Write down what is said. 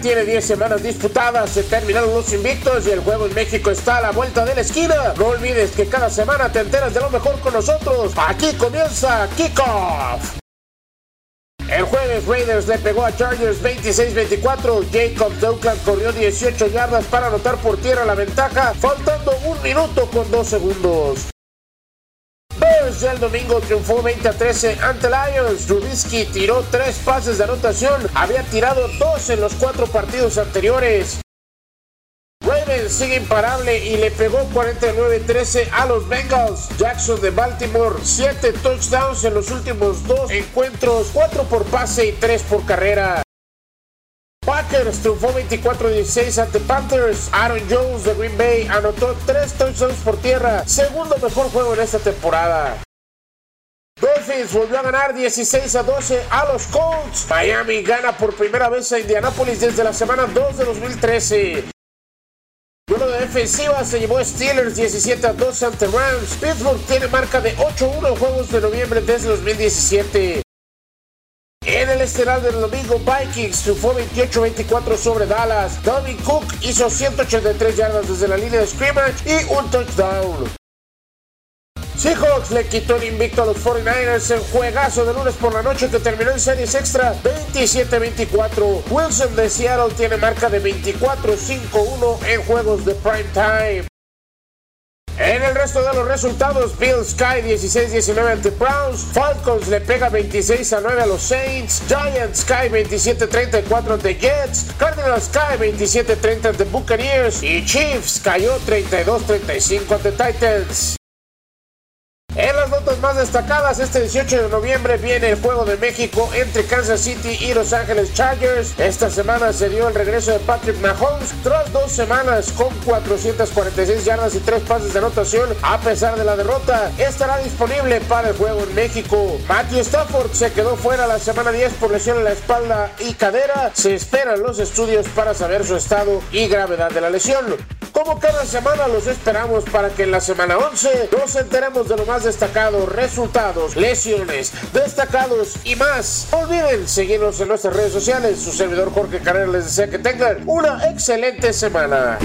tiene 10 semanas disputadas, se terminaron los invictos y el juego en México está a la vuelta de la esquina. No olvides que cada semana te enteras de lo mejor con nosotros. Aquí comienza Kickoff. El jueves Raiders le pegó a Chargers 26-24. Jacob Douglas corrió 18 yardas para anotar por tierra la ventaja, faltando un minuto con dos segundos. Bears ya el domingo triunfó 20 a 13 ante Lions. Trubisky tiró tres pases de anotación, había tirado dos en los cuatro partidos anteriores. Ravens sigue imparable y le pegó 49-13 a los Bengals. Jackson de Baltimore, 7 touchdowns en los últimos dos encuentros, 4 por pase y 3 por carrera. Packers triunfó 24-16 ante Panthers. Aaron Jones de Green Bay anotó 3 touchdowns por tierra, segundo mejor juego en esta temporada. Dolphins volvió a ganar 16 a 12 a los Colts. Miami gana por primera vez a Indianapolis desde la semana 2 de 2013. Duelo de defensiva se llevó Steelers 17 a 12 ante Rams. Pittsburgh tiene marca de 8-1 en juegos de noviembre desde 2017. En el estelar del domingo, Vikings triunfó 28-24 sobre Dallas. Dominic Cook hizo 183 yardas desde la línea de scrimmage y un touchdown. Seahawks le quitó el invicto a los 49ers en juegazo de lunes por la noche que terminó en series extra 27-24. Wilson de Seattle tiene marca de 24-5-1 en juegos de prime time. En el resto de los resultados, Bills cae 16-19 ante Browns, Falcons le pega 26 9 a los Saints, Giants cae 27-34 ante Jets, Cardinals cae 27-30 ante Buccaneers. Y Chiefs cayó 32-35 ante Titans. Más destacadas, este 18 de noviembre viene el Juego de México entre Kansas City y Los Ángeles Chargers. Esta semana se dio el regreso de Patrick Mahomes tras dos semanas con 446 yardas y tres pases de anotación. A pesar de la derrota, estará disponible para el juego en México. Matthew Stafford se quedó fuera la semana 10 por lesión en la espalda y cadera. Se esperan los estudios para saber su estado y gravedad de la lesión. Como cada semana los esperamos para que en la semana 11 nos enteremos de lo más destacado, resultados, lesiones, destacados y más. No olviden seguirnos en nuestras redes sociales. Su servidor Jorge Carrera les desea que tengan una excelente semana.